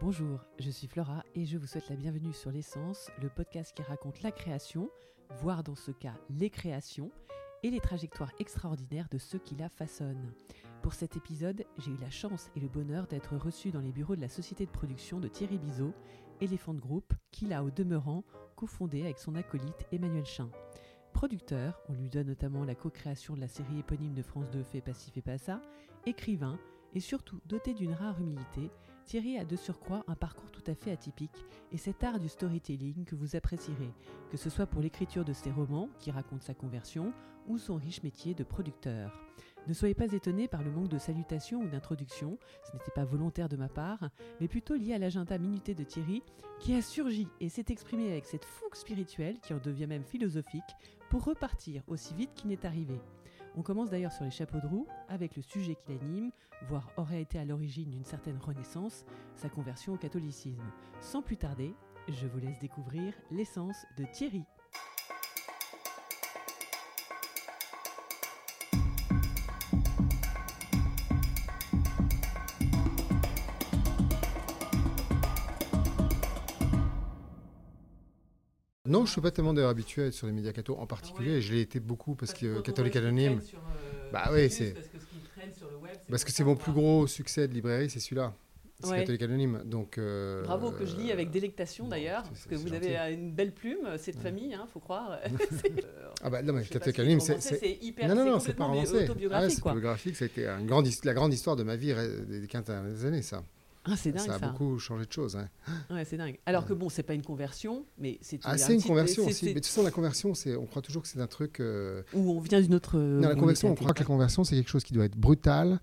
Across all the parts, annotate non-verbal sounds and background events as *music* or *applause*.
Bonjour, je suis Flora et je vous souhaite la bienvenue sur l'essence, le podcast qui raconte la création, voire dans ce cas les créations, et les trajectoires extraordinaires de ceux qui la façonnent. Pour cet épisode, j'ai eu la chance et le bonheur d'être reçu dans les bureaux de la société de production de Thierry Bizot, Elephant Group, qu'il a au demeurant cofondé avec son acolyte Emmanuel Chin. Producteur, on lui donne notamment la co-création de la série éponyme de France 2 Fait Passif et Passa, écrivain, et surtout doté d'une rare humilité, Thierry a de surcroît un parcours tout à fait atypique et cet art du storytelling que vous apprécierez, que ce soit pour l'écriture de ses romans qui racontent sa conversion ou son riche métier de producteur. Ne soyez pas étonnés par le manque de salutations ou d'introductions, ce n'était pas volontaire de ma part, mais plutôt lié à l'agenda minuté de Thierry qui a surgi et s'est exprimé avec cette fougue spirituelle qui en devient même philosophique pour repartir aussi vite qu'il n'est arrivé. On commence d'ailleurs sur les chapeaux de roue avec le sujet qui l'anime, voire aurait été à l'origine d'une certaine renaissance, sa conversion au catholicisme. Sans plus tarder, je vous laisse découvrir l'essence de Thierry. Non, je suis pas tellement d'ailleurs habitué à être sur les médias catho en particulier. et Je l'ai été beaucoup parce, que Catholique Anonyme. Bah oui, c'est. Parce que c'est mon plus gros succès de librairie, c'est celui-là. C'est Catholique Anonyme. Donc, euh, Bravo, que je lis avec délectation d'ailleurs, parce que vous avez une belle plume, cette famille, il hein, faut croire. *laughs* *laughs* ah bah non, mais Catholique Anonyme, c'est hyper. Non, non, non, c'est pas romancé. Autobiographique. Ah, autobiographique, ça a été la grande histoire de ma vie des 15 dernières années, ça. Ah, c'est dingue, ça a beaucoup changé de choses. Hein. Ouais, c'est dingue. Alors que bon, c'est pas une conversion, mais c'est ah, c'est une conversion aussi. Mais de toute façon, la conversion, c'est, on croit toujours que c'est un truc. Euh, Où on vient d'une autre. Non, la conversion, on croit que la conversion, c'est quelque chose qui doit être brutal,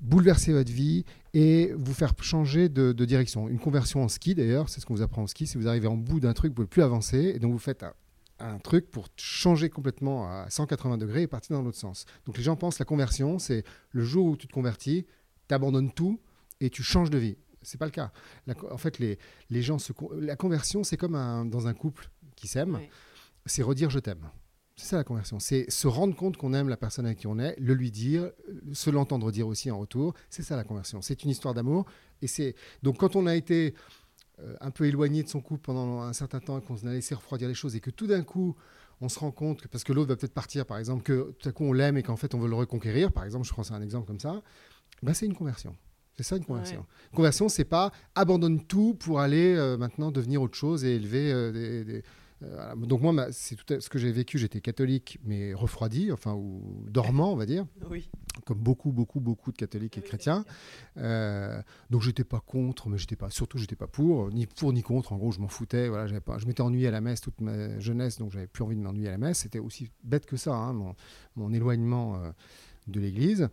bouleverser votre vie et vous faire changer de, direction. Une conversion en ski, d'ailleurs, c'est ce qu'on vous apprend en ski. Si vous arrivez en bout d'un truc, vous ne pouvez plus avancer, et donc vous faites un, un truc pour changer complètement à 180 degrés et partir dans l'autre sens. Donc les gens pensent que la conversion, c'est le jour où tu te convertis, tu abandonnes tout et tu changes de vie. C'est pas le cas. en fait, les, les gens se, la conversion, c'est comme un, dans un couple qui s'aime, c'est redire je t'aime. C'est ça la conversion. C'est se rendre compte qu'on aime la personne avec qui on est, le lui dire, se l'entendre dire aussi en retour. C'est ça la conversion. C'est une histoire d'amour. Et c'est donc quand on a été euh, un peu éloigné de son couple pendant un certain temps et qu'on a laissé refroidir les choses et que tout d'un coup on se rend compte que parce que l'autre va peut-être partir, par exemple, que tout à coup on l'aime et qu'en fait on veut le reconquérir, par exemple, je prends ça un exemple comme ça, ben c'est une conversion. C'est ça une conversion. Une conversion, c'est pas abandonne tout pour aller euh, maintenant devenir autre chose et élever euh, des, euh, donc moi, c'est tout ce que j'ai vécu. J'étais catholique, mais refroidi, enfin ou dormant, on va dire. *laughs* Oui. Comme beaucoup, beaucoup, beaucoup de catholiques et chrétiens. Euh, donc j'étais pas contre, mais j'étais pas, surtout j'étais pas pour, ni pour ni contre. En gros, je m'en foutais. Voilà, pas, je m'étais ennuyé à la messe toute ma jeunesse, donc j'avais plus envie de m'ennuyer à la messe. C'était aussi bête que ça, hein, mon, mon, éloignement de l'Église.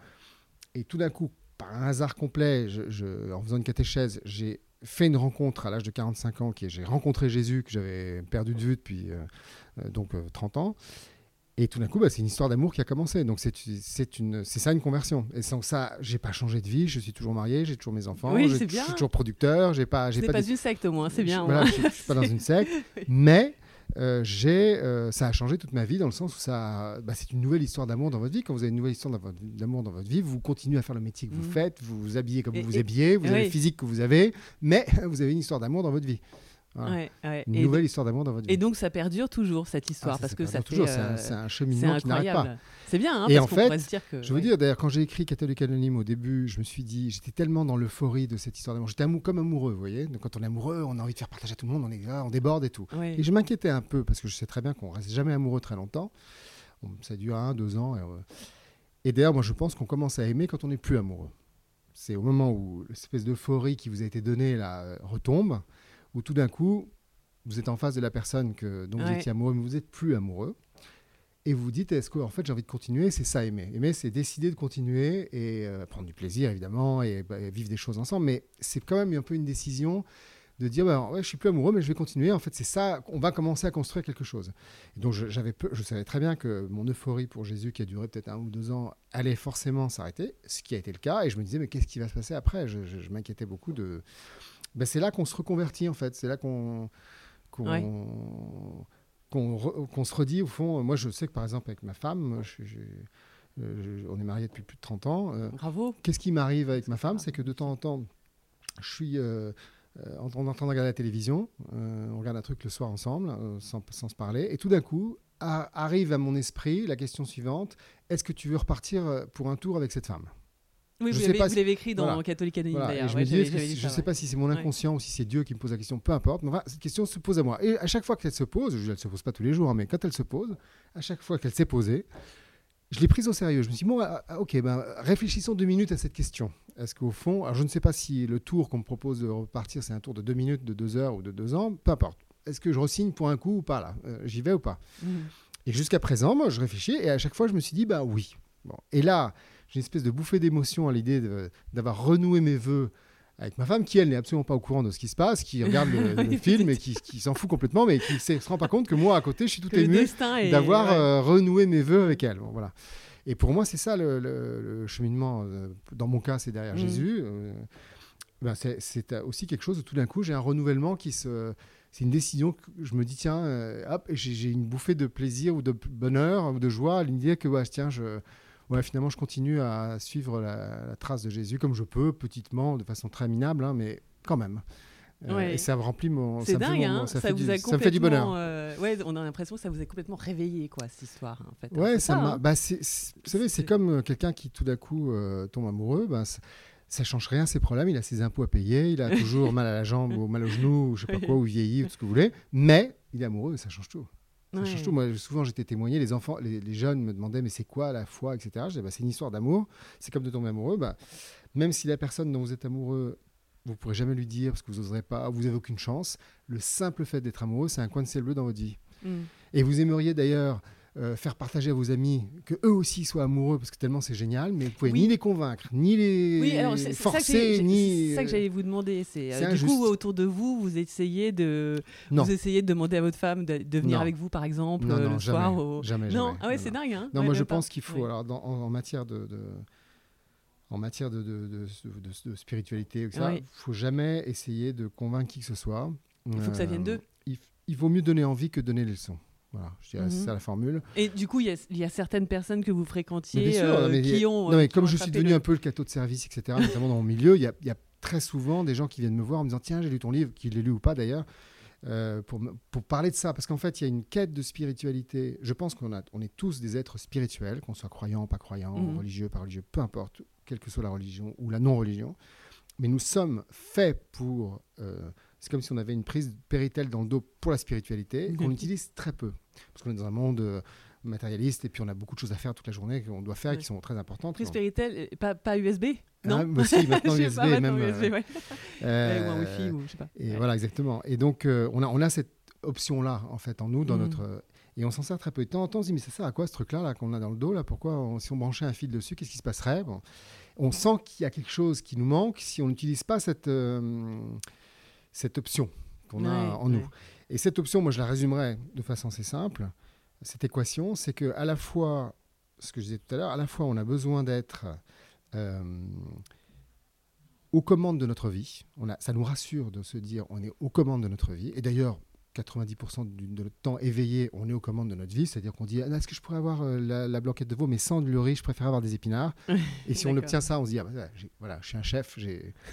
Et tout d'un coup, par un hasard complet, je, en faisant une catéchèse, j'ai fait une rencontre à l'âge de 45 ans, qui j'ai rencontré Jésus que j'avais perdu de vue depuis euh, euh, donc 30 euh, ans. Et tout d'un coup, bah, c'est une histoire d'amour qui a commencé. Donc c'est ça une conversion. Et sans ça, j'ai pas changé de vie. Je suis toujours marié, j'ai toujours mes enfants, oui, je, bien. suis toujours producteur. J'ai pas, j'ai pas, pas une secte au moins, c'est bien. Voilà, je, je, suis pas dans une secte, *laughs* mais euh, j'ai, euh, ça a changé toute ma vie dans le sens où ça, bah, c'est une nouvelle histoire d'amour dans votre vie. Quand vous avez une nouvelle histoire d'amour dans votre vie, vous continuez à faire le métier que vous mmh. faites, vous vous habillez comme vous vous habillez, vous avez le physique que vous avez, mais *laughs* vous avez une histoire d'amour dans votre vie. Une nouvelle histoire d'amour dans votre vie. Et donc ça perdure toujours cette histoire ah, parce que ça toujours. c'est un, euh, cheminement qui n'arrête pas. C'est bien. Hein, et en fait, se dire que, je veux dire d'ailleurs quand j'ai écrit Catholique Anonyme au début, je me suis dit, j'étais tellement dans l'euphorie de cette histoire d'amour, j'étais comme amoureux, vous voyez. Donc, quand on est amoureux, on a envie de faire partager à tout le monde, on est là, on déborde et tout. Et je m'inquiétais un peu parce que je sais très bien qu'on reste jamais amoureux très longtemps. ça dure un, deux ans. Et, euh, et d'ailleurs, moi je pense qu'on commence à aimer quand on n'est plus amoureux. C'est au moment où l'espèce d'euphorie qui vous a été donnée là retombe, où tout d'un coup vous êtes en face de la personne que, dont vous étiez amoureux, mais vous n'êtes plus amoureux. Et vous vous dites, est-ce que en fait j'ai envie de continuer? C'est ça aimer. Aimer, c'est décider de continuer et euh, prendre du plaisir évidemment et, bah, vivre des choses ensemble. Mais c'est quand même un peu une décision de dire, bah, ouais, je suis plus amoureux, mais je vais continuer. En fait, c'est ça. On va commencer à construire quelque chose. Et donc j'avais, je savais très bien que mon euphorie pour Jésus, qui a duré peut-être un ou deux ans, allait forcément s'arrêter, ce qui a été le cas. Et je me disais, mais qu'est-ce qui va se passer après? Je, m'inquiétais beaucoup de. Ben, c'est là qu'on se reconvertit en fait. C'est là qu'on qu'on se redit au fond. Moi, je sais que par exemple avec ma femme, euh, on est mariés depuis plus de 30 ans. Euh, Bravo. Qu'est-ce qui m'arrive avec ma femme? C'est que de temps en temps, je suis. Euh, euh, on est en train de regarder la télévision, euh, on regarde un truc le soir ensemble, euh, sans, sans se parler, et tout d'un coup, a- arrive à mon esprit la question suivante est-ce que tu veux repartir pour un tour avec cette femme? Oui, Je vous sais l'avez si- écrit dans voilà. Catholic Anonyme Voilà, d'ailleurs. je Ouais, me dis, que ça, sais ouais. pas si c'est mon Ouais. inconscient ou si c'est Dieu qui me pose la question, peu importe. Mais enfin, cette question se pose à moi. Et à chaque fois qu'elle se pose, je elle se pose pas tous les jours, hein, mais quand elle se pose, à chaque fois qu'elle s'est posée, je l'ai prise au sérieux. Je me suis dit, bon, ah, ah, ok, ben, réfléchissons deux minutes à cette question. Est-ce qu'au fond, alors je ne sais pas si le tour qu'on me propose de repartir, c'est un tour de deux minutes, de deux heures ou de deux ans, peu importe. Est-ce que je resigne pour un coup ou pas là? Euh, J'y vais ou pas? Mhm. et jusqu'à présent, moi, je réfléchis et à chaque fois, je me suis dit, bah oui. Bon. Et là, j'ai une espèce de bouffée d'émotion à l'idée d'avoir renoué mes voeux avec ma femme, qui, elle, n'est absolument pas au courant de ce qui se passe, qui regarde le, *laughs* le film et qui, qui s'en fout complètement, mais qui ne se rend pas compte que moi, à côté, je suis tout ému est. d'avoir euh, renoué mes voeux avec elle. Bon, voilà. Et pour moi, c'est ça le, le- le cheminement. euh, dans mon cas, c'est derrière Mhm. Jésus. euh, ben, c'est aussi quelque chose où tout d'un coup, j'ai un renouvellement qui se. C'est une décision que je me dis, tiens, euh, hop, j'ai j'ai une bouffée de plaisir ou de bonheur ou de joie à l'idée que, ouais, tiens, je, ouais, finalement, je continue à suivre la, la trace de Jésus comme je peux, petitement, de façon très minable, hein, mais quand même. Euh, Ouais. Et ça remplit mon. C'est ça dingue, mon- hein, ça, ça, fait vous du, a ça me fait du bonheur. complètement, euh, ouais, on a l'impression que ça vous a complètement réveillé, quoi, cette histoire, en fait. Ouais, ça m'a. hein. Bah, vous savez, c'est comme euh, quelqu'un qui tout d'un coup euh, tombe amoureux. Ben, ça, ça change rien ses problèmes. Il a ses impôts à payer. Il a toujours *laughs* mal à la jambe ou mal au genou, ou je sais pas quoi, ou vieilli, ou tout ce que vous voulez. Mais il est amoureux et ça change tout. Ouais. Moi, souvent, j'étais témoigné. Les enfants, les, les jeunes me demandaient, mais c'est quoi la foi, etc. Je disais, bah, c'est une histoire d'amour. C'est comme de tomber amoureux. Bah, même si la personne dont vous êtes amoureux, vous pourrez jamais lui dire parce que vous n'oserez pas, vous avez aucune chance. Le simple fait d'être amoureux, c'est un coin de ciel bleu dans votre vie. Mm. Et vous aimeriez d'ailleurs euh, faire partager à vos amis que eux aussi soient amoureux parce que tellement c'est génial, mais vous pouvez Oui. ni les convaincre, ni les Oui, alors c'est c'est ça que forcer, ni. c'est ça que j'allais vous demander. C'est euh, du coup autour de vous, vous essayez de, Non. vous essayez de demander à votre femme de, de venir Non. avec vous, par exemple, Non, euh, le jamais, soir. au- jamais, Non, jamais. ah ouais, Non, c'est dingue. Hein Non, Ouais, moi je pas. pense qu'il faut, alors dans- en, en matière de, de- en matière de, de, de- de- de spiritualité, il Ouais. faut jamais essayer de convaincre qui que ce soit. Il faut que ça vienne d'eux. Il, il vaut mieux donner envie que donner les leçons. Voilà, je dirais, c'est Mhm. ça la formule. Et du coup, il y, a- il y a certaines personnes que vous fréquentiez Mais bien sûr, euh, non, mais qui ont. Non, euh, mais qui comme ont je suis devenu le- un peu le cateau de service, etc., notamment dans mon milieu, il y a, il y a très souvent des gens qui viennent me voir en me disant Tiens, j'ai lu ton livre, qu'il l'ait lu ou pas d'ailleurs, euh, pour, parler de ça. Parce qu'en fait, il y a une quête de spiritualité. Je pense qu'on a, on est tous des êtres spirituels, qu'on soit croyant, pas croyant, Mhm. religieux, pas religieux, peu importe, quelle que soit la religion ou la non-religion. Mais nous sommes faits pour. euh, c'est comme si on avait une prise de Péritel dans le dos pour la spiritualité, qu'on Mhm. utilise très peu. Parce qu'on est dans un monde euh, matérialiste et puis on a beaucoup de choses à faire toute la journée qu'on doit faire et Ouais. qui sont très importantes. Prise Péritel, euh, pas, pas USB Ah, Non? bah si, *laughs* maintenant USB, pas, maintenant même. USB, euh, ouais. euh, ou un Wi-Fi, ou je sais pas. Et Ouais. voilà, exactement. Et donc, euh, on, a, on a cette option-là, en fait, en nous, dans Mhm. notre. et on s'en sert très peu. De temps en temps, on se dit, mais ça, à quoi ce truc-là là, qu'on a dans le dos là? Pourquoi, on- si on branchait un fil dessus, qu'est-ce qui se passerait? Bon. On sent qu'il y a quelque chose qui nous manque si on n'utilise pas cette, euh, cette option qu'on a Ouais, en nous. Et cette option, moi, je la résumerai de façon assez simple. Cette équation, c'est que à la fois, ce que je disais tout à l'heure, à la fois, on a besoin d'être euh, aux commandes de notre vie. On a, ça nous rassure de se dire on est aux commandes de notre vie. Et d'ailleurs, 90% du- de notre temps éveillé, on est aux commandes de notre vie. C'est-à-dire qu'on dit Ah, est-ce que je pourrais avoir euh, la, la blanquette de veau, mais sans le riz, je préfère avoir des épinards. *laughs* Et si on obtient ça, on se dit ah, bah, voilà, je suis un chef,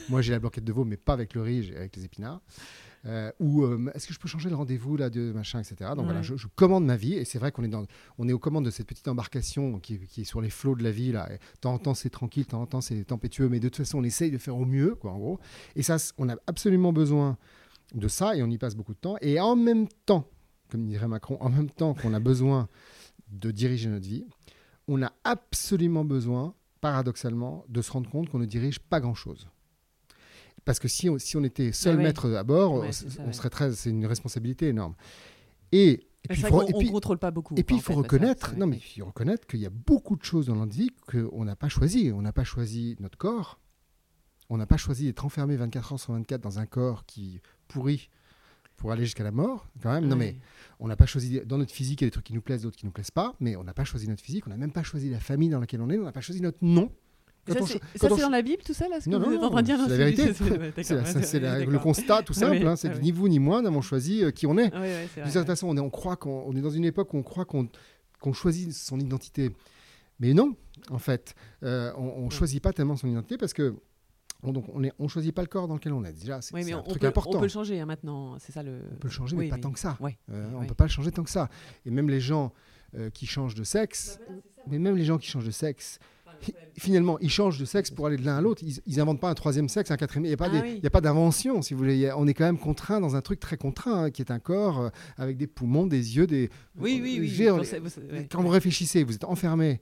moi j'ai la blanquette de veau, mais pas avec le riz, avec les épinards. Euh, ou euh, est-ce que je peux changer le rendez-vous là de machin, etc. Donc voilà, je, je commande ma vie et c'est vrai qu'on est dans, on est aux commandes de cette petite embarcation qui, qui est sur les flots de la vie là. Temps en temps c'est tranquille, temps en temps c'est tempétueux, mais de toute façon on essaye de faire au mieux, quoi, en gros. Et ça, on a absolument besoin de ça et on y passe beaucoup de temps. Et en même temps, comme dirait Macron, en même temps qu'on a besoin de diriger notre vie, on a absolument besoin, paradoxalement, de se rendre compte qu'on ne dirige pas grand-chose. Parce que si on, si on était seul Ouais, ouais. maître à bord, Ouais, on- ça, serait très, c'est une responsabilité énorme. Et, puis, faut- et on contrôle pas beaucoup. et puis, il faut fait, ouais, ça, reconnaître, non, mais il faut reconnaître qu'il y a beaucoup de choses dans notre vie qu'on n'a pas choisi. On n'a pas choisi notre corps. On n'a pas choisi d'être enfermé 24 heures sur 24 dans un corps qui pourrit pour aller jusqu'à la mort. Quand même, non, mais on n'a pas choisi. Dans notre physique, il y a des trucs qui nous plaisent, d'autres qui nous plaisent pas. Mais on n'a pas choisi notre physique. On n'a même pas choisi la famille dans laquelle on est. On n'a pas choisi notre nom. Ça, Quand on c'est ça, on c'est cho- dans la Bible, tout ça, là, ce que Non, vous non, êtes en train de dire? non, non, c'est la vérité. *laughs* c'est- *laughs* le constat tout *laughs* simple. oui, hein, c'est que oui. ni vous ni moi n'avons choisi euh, qui on est. D'une vrai, certaine ouais. façon, on est, on croit on est dans une époque où on croit qu'on choisit son identité. Mais non, en fait, euh, on ne choisit pas tellement son identité parce que donc on ne on choisit pas le corps dans lequel on est. Déjà, c'est Oui, mais c'est un on, truc peut, important. on peut le changer hein, maintenant. C'est ça le. On peut le changer, Oui, mais pas mais- tant que ça. Ouais. Euh, on Ouais. ne peut pas le changer tant que ça. Et même les gens euh, qui changent de sexe, mais même les gens qui changent de sexe, fi- finalement, ils changent de sexe pour aller de l'un à l'autre. Ils, ils inventent pas un troisième sexe, un quatrième. Il n'y a pas, Ah oui. a pas d'invention, si vous voulez. A- on est quand même contraint dans un truc très contraint, hein, qui est un corps euh, avec des poumons, des yeux, des. Oui, oui, oui. Dire, Vous vous ouais. Quand vous réfléchissez, vous êtes enfermé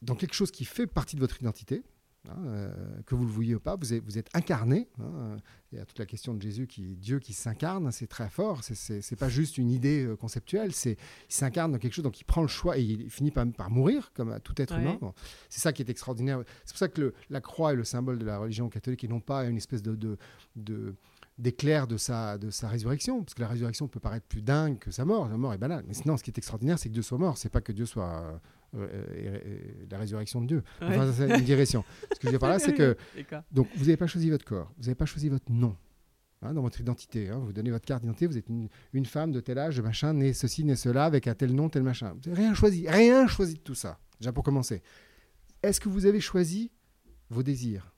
dans quelque chose qui fait partie de votre identité. Hein, euh, que vous le vouliez ou pas, vous êtes, vous êtes incarné. hein. Il y a toute la question de Jésus qui Dieu qui s'incarne, c'est très fort. C'est- pas juste une idée euh, conceptuelle, c'est il s'incarne dans quelque chose, donc il prend le choix et il finit par, par mourir comme à tout être Ouais. humain. Bon, c'est ça qui est extraordinaire. C'est pour ça que le- la croix est le symbole de la religion catholique et non pas une espèce de, de, de- d'éclair de sa, de sa résurrection, parce que la résurrection peut paraître plus dingue que sa mort. La mort est banale. Mais sinon, ce qui est extraordinaire, c'est que Dieu soit mort. C'est pas que Dieu soit euh, euh, et- et la résurrection de Dieu. Ouais. Enfin, ça, c'est une digression. Ce que je veux dire par là, c'est que *laughs* donc vous n'avez pas choisi votre corps, vous n'avez pas choisi votre nom. hein, dans votre identité, hein. vous donnez votre carte d'identité, vous êtes une, une femme de tel âge, de machin, né ceci, né cela, avec un tel nom, tel machin. Vous n'avez rien choisi, rien choisi de tout ça. Déjà pour commencer, est-ce que vous avez choisi vos désirs?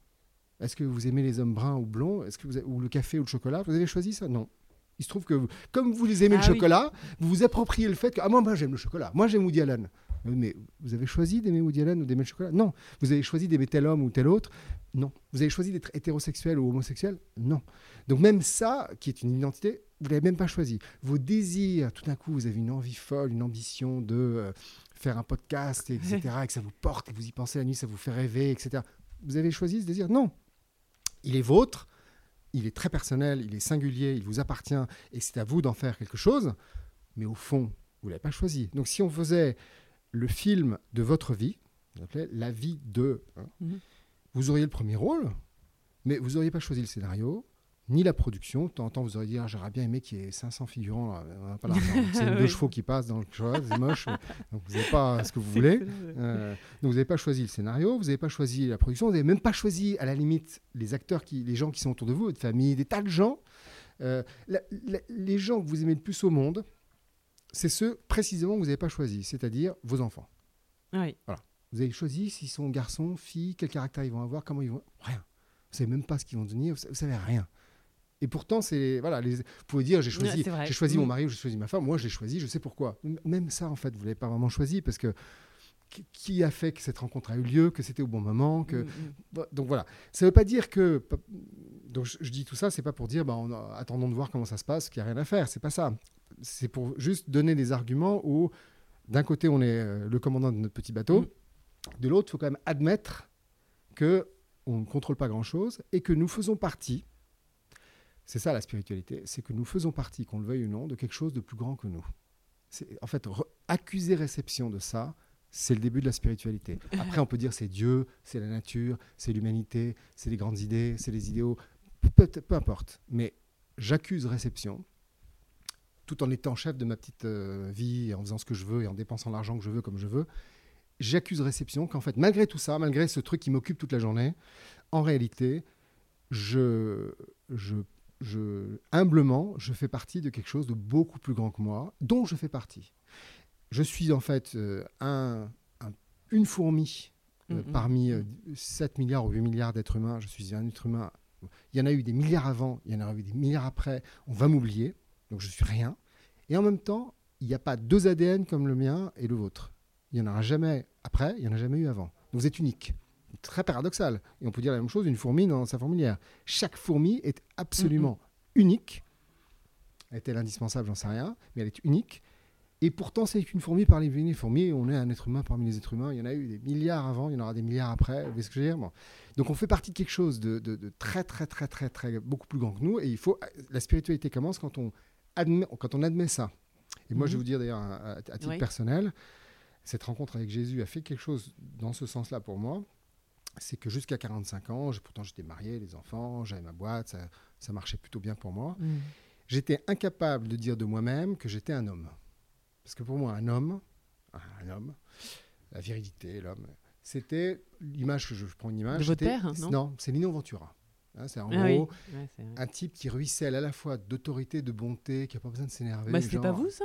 Est-ce que vous aimez les hommes bruns ou blonds? Est-ce que vous avez- ou le café ou le chocolat? Vous avez choisi ça? Non. Il se trouve que vous- comme vous les aimez Ah le oui. chocolat, vous vous appropriez le fait que ah moi, moi j'aime le chocolat, moi j'aime Woody Allen. Euh, Mais vous avez choisi d'aimer Woody Allen ou d'aimer le chocolat? Non. Vous avez choisi d'aimer tel homme ou tel autre? Non. Vous avez choisi d'être hétérosexuel ou homosexuel? Non. Donc même ça, qui est une identité, vous l'avez même pas choisi. Vos désirs, tout d'un coup, vous avez une envie folle, une ambition de euh, faire un podcast, et etc., *laughs* et que ça vous porte, et vous y pensez la nuit, ça vous fait rêver, etc. Vous avez choisi ce désir? Non. Il est vôtre, il est très personnel, il est singulier, il vous appartient, et c'est à vous d'en faire quelque chose, mais au fond, vous l'avez pas choisi. Donc si on faisait le film de votre vie, La vie de, hein, Mhm. vous auriez le premier rôle, mais vous n'auriez pas choisi le scénario, ni la production. De temps en temps, vous auriez dit, Ah, j'aurais bien aimé qu'il y ait 500 figurants, là. on pas. *laughs* C'est une deux chevaux qui passent dans le choix, c'est moche, donc vous n'avez pas *laughs* ce que vous voulez. Euh, donc vous n'avez pas choisi le scénario, vous n'avez pas choisi la production, vous n'avez même pas choisi à la limite les acteurs, qui, les gens qui sont autour de vous, votre famille, des tas de gens. Euh, la- la- les gens que vous aimez le plus au monde, c'est ceux précisément que vous n'avez pas choisi, c'est-à-dire vos enfants. Oui. Vous avez choisi s'ils sont garçons, filles, quel caractère ils vont avoir, comment ils vont. Rien. Vous savez même pas ce qu'ils vont devenir, vous, sa- vous savez rien. Et pourtant, c'est voilà, les, vous pouvez dire j'ai choisi, Ouais, j'ai choisi mon Mm. mari ou j'ai choisi ma femme. Moi, je l'ai choisi, je sais pourquoi. Même ça, en fait, vous l'avez pas vraiment choisi parce que qui- a fait que cette rencontre a eu lieu, que c'était au bon moment, que Mm, mm. Donc voilà, ça ne veut pas dire que. Donc je, dis tout ça, c'est pas pour dire, bah, on a- attendons de voir comment ça se passe, qu'il n'y a rien à faire. C'est pas ça. C'est pour juste donner des arguments où, d'un côté, on est euh, le commandant de notre petit bateau, de l'autre, il faut quand même admettre que on ne contrôle pas grand-chose et que nous faisons partie. C'est ça la spiritualité, c'est que nous faisons partie, qu'on le veuille ou non, de quelque chose de plus grand que nous. En fait, accuser réception de ça, c'est le début de la spiritualité. Après, on peut dire c'est Dieu, c'est la nature, c'est l'humanité, c'est les grandes idées, c'est les idéaux, peu, importe. Mais j'accuse réception, tout en étant chef de ma petite euh, vie, en faisant ce que je veux et en dépensant l'argent que je veux comme je veux. J'accuse réception qu'en fait, malgré tout ça, malgré ce truc qui m'occupe toute la journée, en réalité, je, je, je, humblement, je fais partie de quelque chose de beaucoup plus grand que moi, dont je fais partie. Je suis en fait euh, un, un- une fourmi euh, Mm, mm, parmi mm. euh, 7 milliards ou 8 milliards d'êtres humains. Je suis un être humain. Il y en a eu des milliards avant, il y en aura eu des milliards après. On va m'oublier, donc je suis rien. Et en même temps, il n'y a pas deux ADN comme le mien et le vôtre. Il n'y en aura jamais après, il n'y en a jamais eu avant. Donc vous êtes unique. Très paradoxal. Et on peut dire la même chose d'une fourmi dans sa fourmilière. Chaque fourmi est absolument unique. Est-elle indispensable? J'en sais rien. Mais elle est unique. Et pourtant, c'est qu'une fourmi parmi les fourmis. On est un être humain parmi les êtres humains. Il y en a eu des milliards avant, il y en aura des milliards après. Vous voyez ce que je veux dire? Bon. Donc on fait partie de quelque chose de, de- de très, très, très, très, très, beaucoup plus grand que nous. Et il faut. La spiritualité commence quand on admet, quand on admet ça. Et moi, je vais vous dire d'ailleurs, à, à- à titre Oui. personnel, cette rencontre avec Jésus a fait quelque chose dans ce sens-là pour moi. C'est que jusqu'à 45 ans, pourtant j'étais marié, les enfants, j'avais ma boîte, ça, ça marchait plutôt bien pour moi. Mm. J'étais incapable de dire de moi-même que j'étais un homme. Parce que pour moi, un homme, un homme, la virilité, l'homme, c'était l'image que je, je prends une image. De votre père, hein, non? C'est Lino Ventura. Hein, c'est en Ah oui. gros Ouais, un type qui ruisselle à la fois d'autorité, de bonté, qui n'a pas besoin de s'énerver. Bah, c'était pas vous, ça?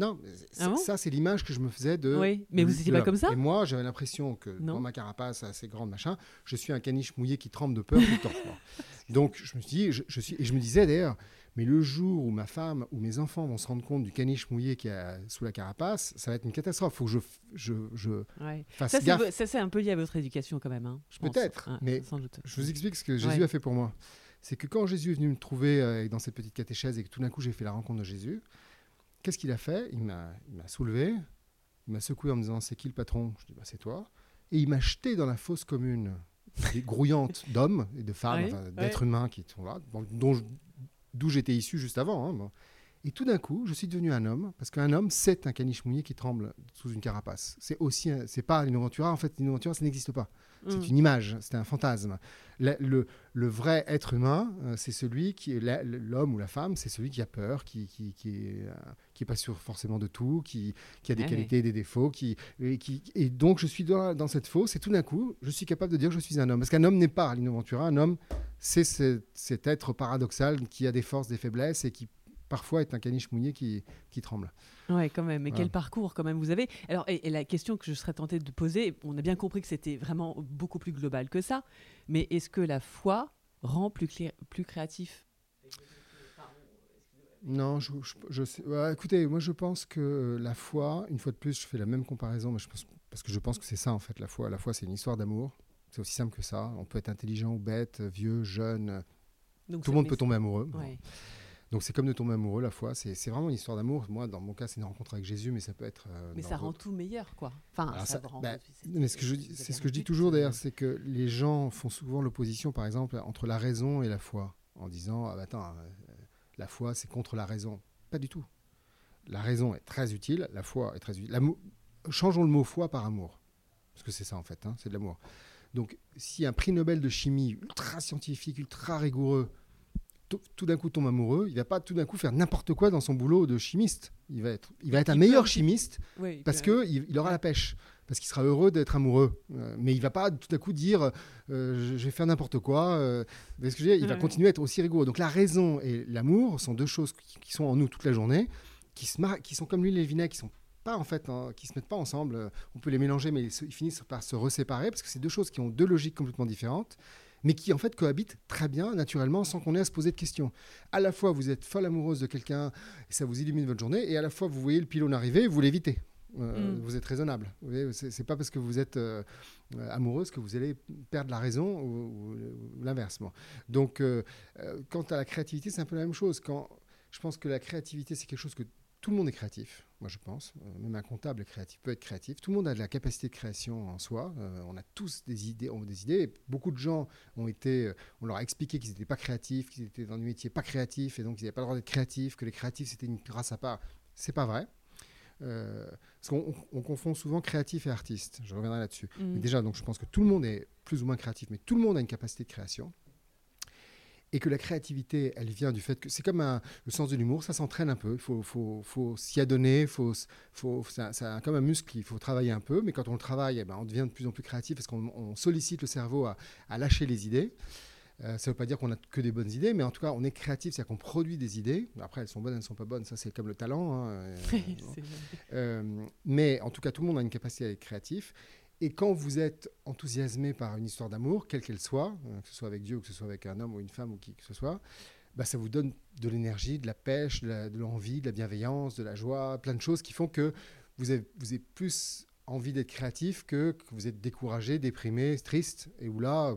Non, Ah bon ça, c'est l'image que je me faisais de. Oui, mais vous n'étiez pas comme ça Et moi, j'avais l'impression que Non. dans ma carapace assez grande, machin, je suis un caniche mouillé qui tremble de peur tout le temps. *laughs* Donc, je me suis dit, je, je suis, et je me disais d'ailleurs, mais le jour où ma femme ou mes enfants vont se rendre compte du caniche mouillé qui a sous la carapace, ça va être une catastrophe. Il faut que je, je, je Ouais. fasse Ça, gaffe. ça, c'est un peu lié à votre éducation quand même. Hein. Peut-être, Ouais, mais sans doute. Je vous explique ce que Jésus Ouais. a fait pour moi. C'est que quand Jésus est venu me trouver euh, dans cette petite catéchèse et que tout d'un coup j'ai fait la rencontre de Jésus, qu'est-ce qu'il a fait? Il m'a il m'a soulevé, il m'a secoué en me disant C'est qui le patron? Je dis bah, C'est toi. Et il m'a jeté dans la fosse commune, des grouillantes *laughs* d'hommes et de femmes, enfin, d'êtres humains qui sont là, dont je- d'où j'étais issu juste avant. hein, bon. Et tout d'un coup, je suis devenu un homme, parce qu'un homme, c'est un caniche mouillé qui tremble sous une carapace. C'est aussi, c'est pas l'innoventura. En fait, l'innoventura, ça n'existe pas. C'est Mm. une image, c'est un fantasme. Le, le- le vrai être humain, euh, c'est celui qui est l'homme ou la femme, c'est celui qui a peur, qui qui qui est, euh, qui est pas sûr forcément de tout, qui, qui a des Ah qualités et des défauts, qui et, qui et donc je suis dans, dans cette fosse et tout d'un coup, je suis capable de dire que je suis un homme. Parce qu'un homme n'est pas l'innoventura, un homme, c'est ce- cet être paradoxal qui a des forces, des faiblesses et qui parfois est un caniche mouillé qui, qui tremble. Ouais, quand même. Mais Voilà. quel parcours quand même vous avez Alors, et, et la question que je serais tentée de poser, on a bien compris que c'était vraiment beaucoup plus global que ça. Mais est-ce que la foi rend plus, plus créatif? Non, je, je- je sais. ouais, écoutez, moi je pense que la foi, une fois de plus, je fais la même comparaison, mais je pense, parce que je pense que c'est ça en fait, la foi. La foi, c'est une histoire d'amour. C'est aussi simple que ça. On peut être intelligent ou bête, vieux, jeune. Donc, Tout le monde peut tomber amoureux. ouais. Donc c'est comme de tomber amoureux, la foi. C'est vraiment une histoire d'amour. Moi, dans mon cas, c'est une rencontre avec Jésus, mais ça peut être. euh, Mais ça rend tout meilleur, quoi. Enfin, ça, ça- rend. bah, Mais ce que je c'est ce que je dis toujours euh, d'ailleurs, c'est que les gens font souvent l'opposition, par exemple, entre la raison et la foi, en disant ah, bah, attends, euh, la foi c'est contre la raison. Pas du tout. La raison est très utile, la foi est très utile. Changeons le mot foi par amour, parce que c'est ça en fait, hein, c'est de l'amour. Donc, si un prix Nobel de chimie ultra scientifique, ultra rigoureux, tout, d'un coup tombe amoureux, il va pas tout d'un coup faire n'importe quoi dans son boulot de chimiste. Il va être, il va être un peut meilleur chimiste oui, parce que il, il aura la pêche, parce qu'il sera heureux d'être amoureux. Euh, mais il va pas tout à coup dire euh, je, vais faire n'importe quoi. euh, vous voyez ce que je veux dire? Il va Ouais. continuer à être aussi rigoureux. Donc la raison et l'amour sont deux choses qui, qui sont en nous toute la journée, qui, se qui sont comme l'huile et le vinaigre, qui sont pas en fait, hein, qui se mettent pas ensemble. Euh, On peut les mélanger, mais ils, se- ils finissent par se reséparer parce que c'est deux choses qui ont deux logiques complètement différentes. Mais qui en fait cohabitent très bien, naturellement, sans qu'on ait à se poser de questions. À la fois, vous êtes folle amoureuse de quelqu'un et ça vous illumine votre journée, et à la fois, vous voyez le pylône arriver et vous l'évitez. Euh, Mm. Vous êtes raisonnable. C'est pas parce que vous êtes euh, euh, amoureuse que vous allez perdre la raison ou, ou- ou l'inverse. Donc, euh, quant à la créativité, c'est un peu la même chose. Quand je pense que la créativité, c'est quelque chose que tout le monde est créatif. Moi, je pense. Euh, même un comptable créatif, peut être créatif. Tout le monde a de la capacité de création en soi. Euh, on a tous des idées. On a des idées. Et beaucoup de gens ont été. euh, On leur a expliqué qu'ils n'étaient pas créatifs, qu'ils étaient dans des métiers pas créatifs, et donc ils n'avaient pas le droit d'être créatifs, que les créatifs c'était une race à part. C'est pas vrai. Euh, parce qu'on on- on confond souvent créatif et artiste. Je reviendrai là-dessus. Mm. Mais déjà, donc je pense que tout le monde est plus ou moins créatif, mais tout le monde a une capacité de création. Et que la créativité, elle vient du fait que c'est comme un- le sens de l'humour, ça s'entraîne un peu. Il faut, faut, faut s'y adonner, faut, faut, c'est un- comme un muscle, il faut travailler un peu. Mais quand on le travaille, eh ben, on devient de plus en plus créatif parce qu'on on sollicite le cerveau à, à lâcher les idées. Euh, ça ne veut pas dire qu'on a que des bonnes idées, mais en tout cas, on est créatif, c'est-à-dire qu'on produit des idées. Après, elles sont bonnes, elles ne sont pas bonnes, ça c'est comme le talent. hein. Euh, *laughs* euh, mais en tout cas, tout le monde a une capacité à être créatif. Et quand vous êtes enthousiasmé par une histoire d'amour, quelle qu'elle soit, euh, que ce soit avec Dieu ou que ce soit avec un homme ou une femme ou qui que ce soit, bah, ça vous donne de l'énergie, de la pêche, de l'envie, de, la bienveillance, de la joie, plein de choses qui font que vous avez, plus envie d'être créatif que, vous êtes découragé, déprimé, triste, et où là,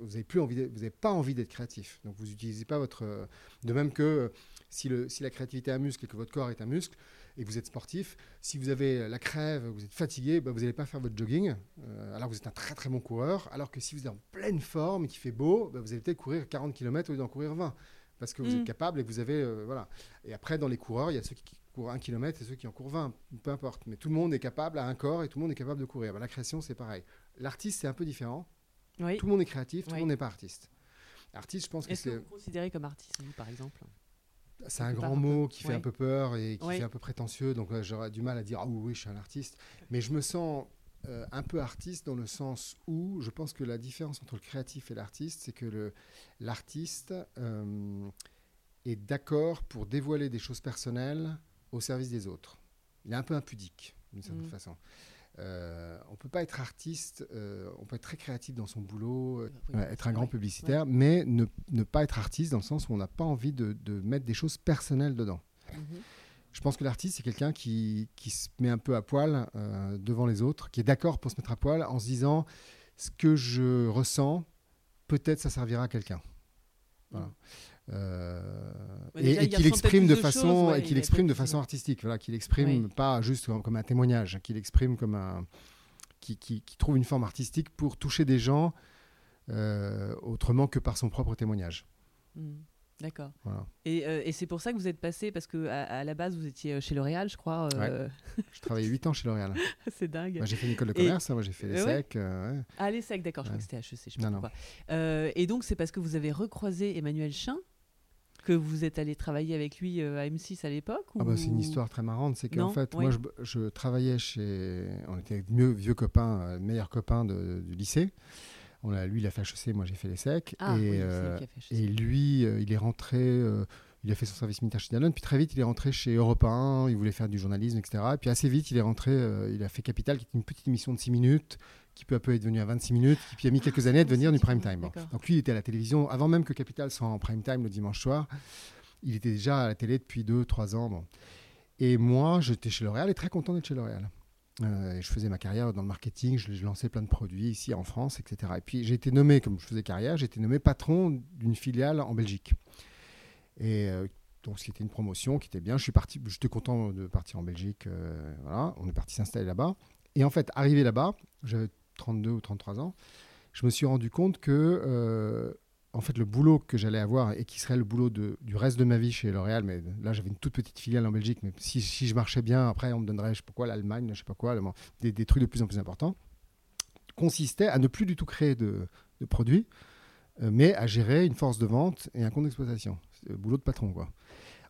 vous n'avez vous n'avez pas envie d'être créatif. Donc vous n'utilisez pas votre, de même que si la créativité est un muscle et que votre corps est un muscle et que vous êtes sportif, si vous avez la crève, vous êtes fatigué, bah, vous n'allez pas faire votre jogging. euh, alors vous êtes un très très bon coureur. Alors que si vous êtes en pleine forme et qu'il fait beau, bah, vous allez peut-être courir 40 km au lieu d'en courir 20. Parce que vous Mm. êtes capable et que vous avez. euh, voilà. Et après, dans les coureurs, il y a ceux qui courent 1 km et ceux qui en courent 20. Peu importe. Mais tout le monde est capable à un corps et tout le monde est capable de courir. Bah, la création, c'est pareil. L'artiste, c'est un peu différent. Oui. Tout le monde est créatif, tout Oui. le monde n'est pas artiste. Artiste, je pense que Est-ce que c'est vous vous considérez comme artiste, vous, par exemple? C'est un grand mot qui fait un peu peur et qui Ouais. fait un peu prétentieux. Donc j'aurais du mal à dire ah oui, oui, je suis un artiste. Mais je me sens euh, un peu artiste dans le sens où je pense que la différence entre le créatif et l'artiste, c'est que l'artiste euh, est d'accord pour dévoiler des choses personnelles au service des autres. Il est un peu impudique, d'une certaine Mm. façon. Euh, on peut pas être artiste, euh, on peut être très créatif dans son boulot, euh, Oui, être un grand ouais. publicitaire, mais ne, ne pas être artiste dans le sens où on n'a pas envie de, de mettre des choses personnelles dedans. Mhm. Je pense que l'artiste, c'est quelqu'un qui, qui se met un peu à poil euh, devant les autres, qui est d'accord pour se mettre à poil en se disant ce que je ressens, peut-être ça servira à quelqu'un. Voilà. Euh, Ouais, et déjà, et il qu'il exprime de façon choses, ouais, et il qu'il exprime de façon artistique voilà qu'il exprime Oui. pas juste comme, comme un témoignage qu'il exprime comme un qui, qui- qui trouve une forme artistique pour toucher des gens euh, autrement que par son propre témoignage Mhm. D'accord. voilà Et, euh, et c'est pour ça que vous êtes passé, parce que à, à la base, vous étiez chez L'Oréal, je crois. euh, *laughs* je travaillais 8 ans chez L'Oréal *laughs* c'est dingue. Moi, j'ai fait une école de Et- commerce hein, moi j'ai fait les secs euh, ouais. Ah, les secs, d'accord, je crois que c'était HEC, je sais pas et donc, c'est parce que vous avez recroisé Emmanuel Chin? Que vous êtes allé travailler avec lui euh, à M6 à l'époque Ah bah, c'est une histoire très marrante. C'est qu'en fait, moi, je, je travaillais chez. On était mieux, vieux copains, euh, meilleurs copains de- du lycée. On a, lui, il a fait HEC, moi, j'ai fait les secs. Ah, et, oui, euh, HEC. et lui, euh, il est rentré. euh, il a fait son service militaire chez Danone, puis très vite il est rentré chez Europe 1, il voulait faire du journalisme, etc. Et puis assez vite il est rentré, euh, il a fait Capital, qui est une petite émission de 6 minutes, qui peu à peu est devenue à 26 minutes, qui puis a mis quelques années à devenir du prime time. Bon. Donc lui il était à la télévision, avant même que Capital soit en prime time le dimanche soir, il était déjà à la télé depuis 2-3 ans. Bon. Et moi j'étais chez L'Oréal et très content d'être chez L'Oréal. Euh, et je faisais ma carrière dans le marketing, je, je lançais plein de produits ici en France, etc. Et puis j'ai été nommé, comme je faisais carrière, j'ai été nommé patron d'une filiale en Belgique. Et euh, donc, ce qui était une promotion qui était bien. Je suis parti, j'étais content de partir en Belgique. euh, on est parti s'installer là-bas. Et en fait, arrivé là-bas, j'avais 32 ou 33 ans, je me suis rendu compte que euh, en fait, le boulot que j'allais avoir et qui serait le boulot du reste de ma vie chez L'Oréal, mais là j'avais une toute petite filiale en Belgique, mais si, je marchais bien, après on me donnerait, je sais pas quoi, l'Allemagne, je sais pas quoi, des, trucs de plus en plus importants, consistait à ne plus du tout créer de, de produits, mais à gérer une force de vente et un compte d'exploitation. Le boulot de patron, quoi.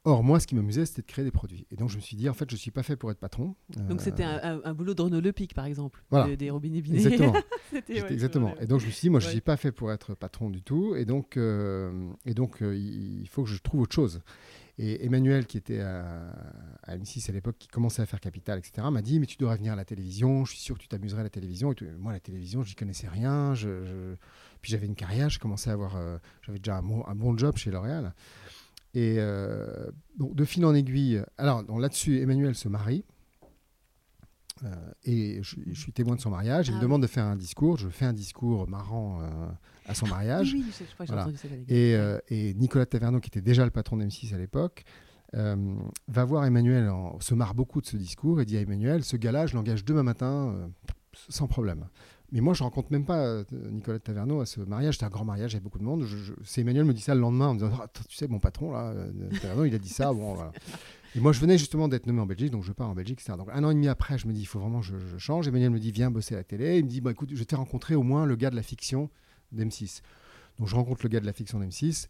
Or, moi, ce qui m'amusait, c'était de créer des produits. Et donc, je me suis dit, en fait, je ne suis pas fait pour être patron. Donc, Euh, c'était un, un- un boulot de Renaud Lepic, par exemple, Voilà. de- des robinets *laughs* binés. Exactement. *laughs* Ouais, exactement. me Et donc je me suis dit, moi je ne Ouais. suis pas fait pour être patron du tout, et donc, euh, et donc euh, il faut que je trouve autre chose. Et Emmanuel, qui était à, à M6 à l'époque, qui commençait à faire Capital, etc., m'a dit, mais tu devrais venir à la télévision, je suis sûr que tu t'amuserais à la télévision. Et tout. Moi, la télévision, je n'y connaissais rien. Je, je- Puis j'avais une carrière, je commençais à avoir, euh, j'avais déjà un bon, un bon job chez L'Oréal. Et euh, donc, de fil en aiguille, alors là-dessus, Emmanuel se marie. Euh, et je, je suis témoin de son mariage. Il Ah me oui. demande de faire un discours. Je fais un discours marrant euh, à son mariage. Oui, oui, je, je crois que j'ai Voilà. entendu cette anecdote. Et, euh, et Nicolas Taverneau, qui était déjà le patron d'M6 à l'époque, va voir Emmanuel, en- se marre beaucoup de ce discours et dit à Emmanuel, ce gars-là, je l'engage demain matin sans problème. Mais moi, je rencontre même pas euh, Nicolas Taverneau à ce mariage. C'était un grand mariage, il y avait beaucoup de monde. Je, c'est Emmanuel me dit ça le lendemain en me disant, tu sais, mon patron, là, euh, Taverneau, il a dit ça. Et moi, je venais justement d'être nommé en Belgique, donc je pars en Belgique, etc. Donc un an et demi après, je me dis, il faut vraiment que je, change. Emmanuel me dit, viens bosser à la télé. Il me dit, bah, écoute, je t'ai rencontré au moins le gars de la fiction d'M6. Donc je rencontre le gars de la fiction d'M6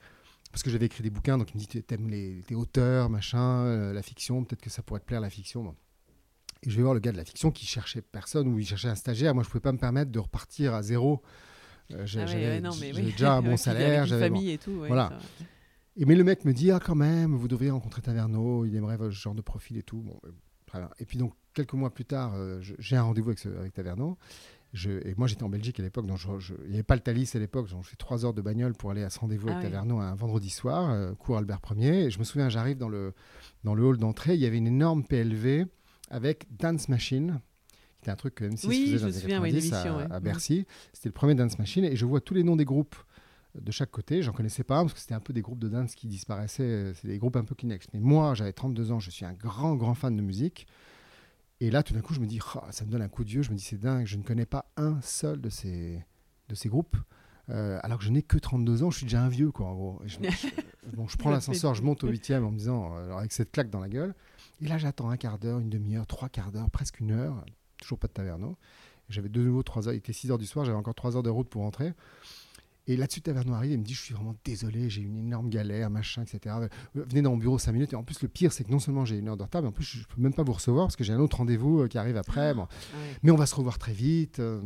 parce que j'avais écrit des bouquins. Donc il me dit, t'aimes les, tes auteurs, machin, euh, la fiction, peut-être que ça pourrait te plaire la fiction. Et je vais voir le gars de la fiction qui cherchait personne ou il cherchait un stagiaire. Moi, je pouvais pas me permettre de repartir à zéro. Euh, j'ai- Ah ouais, j'avais ouais, oui. déjà *laughs* un bon salaire. j'avais bon. famille et tout. ouais, Voilà. ça. Et mais le mec me dit ah quand même vous devriez rencontrer Taverneau il aimerait votre genre de profil et tout bon euh, très bien. et puis donc quelques mois plus tard euh, j'ai un rendez-vous avec, ce- avec Taverneau je, et moi j'étais en Belgique à l'époque donc il n'y avait pas le Thalys à l'époque donc je fais trois heures de bagnole pour aller à ce rendez-vous Ah avec. Taverneau un vendredi soir euh, cours Albert 1er et je me souviens j'arrive dans le dans le hall d'entrée il y avait une énorme PLV avec Dance Machine qui était un truc que M6 Oui, faisait je dans les souviens, oui, 90 l'émission, à, ouais. à Mhm. Bercy c'était le premier Dance Machine et je vois tous les noms des groupes de chaque côté. J'en connaissais pas un, parce que c'était un peu des groupes de dance qui disparaissaient. C'est des groupes un peu Kleenex. Mais moi, j'avais 32 ans, je suis un grand, grand fan de musique. Et là, tout d'un coup, je me dis, Oh, ça me donne un coup de vieux. Je me dis, c'est dingue, je ne connais pas un seul de ces, de ces groupes. Euh, alors que je n'ai que 32 ans, je suis déjà un vieux, quoi, en gros. Et je, je- *laughs* bon, je prends Ça l'ascenseur, je monte au *laughs* 8 en me disant, euh, alors avec cette claque dans la gueule. Et là, j'attends un quart d'heure, une demi-heure, trois quarts d'heure, presque une heure. Toujours pas de taverneau. J'avais de nouveau trois heures. Il était 6 heures du soir, j'avais encore trois heures de route pour rentrer. Et là-dessus, Taverneau arrive et me dit Je suis vraiment désolé, j'ai une énorme galère, machin, etc. Euh, Venez dans mon bureau 5 minutes. Et en plus, le pire, c'est que non seulement j'ai une heure de retard, mais en plus, je ne peux même pas vous recevoir parce que j'ai un autre rendez-vous euh, qui arrive après. Bon. Ah ouais. Mais on va se revoir très vite. euh,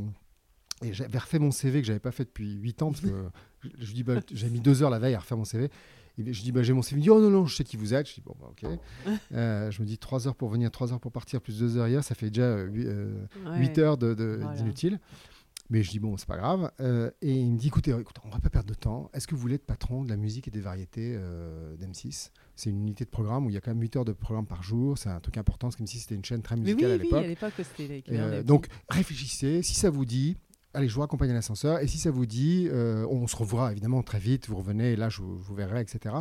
Et j'avais refait mon CV que j'avais pas fait depuis 8 ans parce que *laughs* je, je lui dis bah, J'ai mis deux heures la veille à refaire mon CV. Il- Je dis, bah, j'ai mon CV. Il me dit, oh non, non, je sais qui vous êtes. Je dis, bon, bah, ok. *laughs* Euh, je me dis, 3 heures pour venir, 3 heures pour partir, plus 2 heures hier, ça fait déjà 8, Ouais. heures de- de- Voilà. d'inutile. Mais je dis, bon, c'est pas grave. Euh, et il me dit, écoutez, écoute, on va pas perdre de temps. Est-ce que vous voulez être patron de la musique et des variétés euh, d'M6 C'est une unité de programme où il y a quand même 8 heures de programme par jour. C'est un truc important, parce que M6, c'était une chaîne très Mais oui, musicale à oui, l'époque. à c'était euh, donc réfléchissez, si ça vous dit, allez, je vous raccompagne à l'ascenseur, et si ça vous dit, euh, on se revoit évidemment très vite, vous revenez, là je, vous je vous verrai, etc.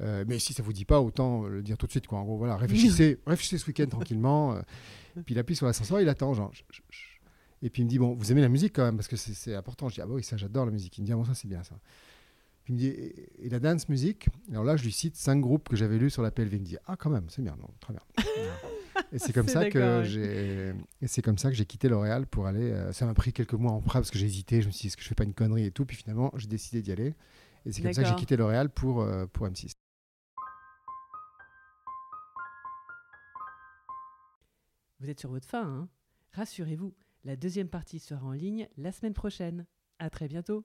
Euh, mais si ça vous dit pas, autant le dire tout de suite. Quoi. En gros, voilà, réfléchissez, *laughs* réfléchissez ce week-end tranquillement. euh, puis il appuie sur l'ascenseur, il attend, genre. Et puis il me dit, bon, vous aimez la musique quand même, parce que c'est- important. Je dis, ah bah oui, ça j'adore la musique. Il me dit, ah bon, ça c'est bien ça. Puis il me dit, et, et la dance musique Alors là, je lui cite cinq groupes que j'avais lus sur la PLV. Il me dit, ah quand même, c'est bien, non, très bien. *laughs* *laughs* Et c'est comme ça que j'ai c'est comme ça que j'ai quitté L'Oréal pour aller. euh, ça m'a pris quelques mois en prêt parce que j'ai hésité. Je me suis dit est-ce que je fais pas une connerie et tout. Puis finalement j'ai décidé d'y aller. Et c'est comme ça que j'ai quitté L'Oréal pour euh, pour M6. Vous êtes sur votre fin, hein Rassurez-vous, la deuxième partie sera en ligne la semaine prochaine. À très bientôt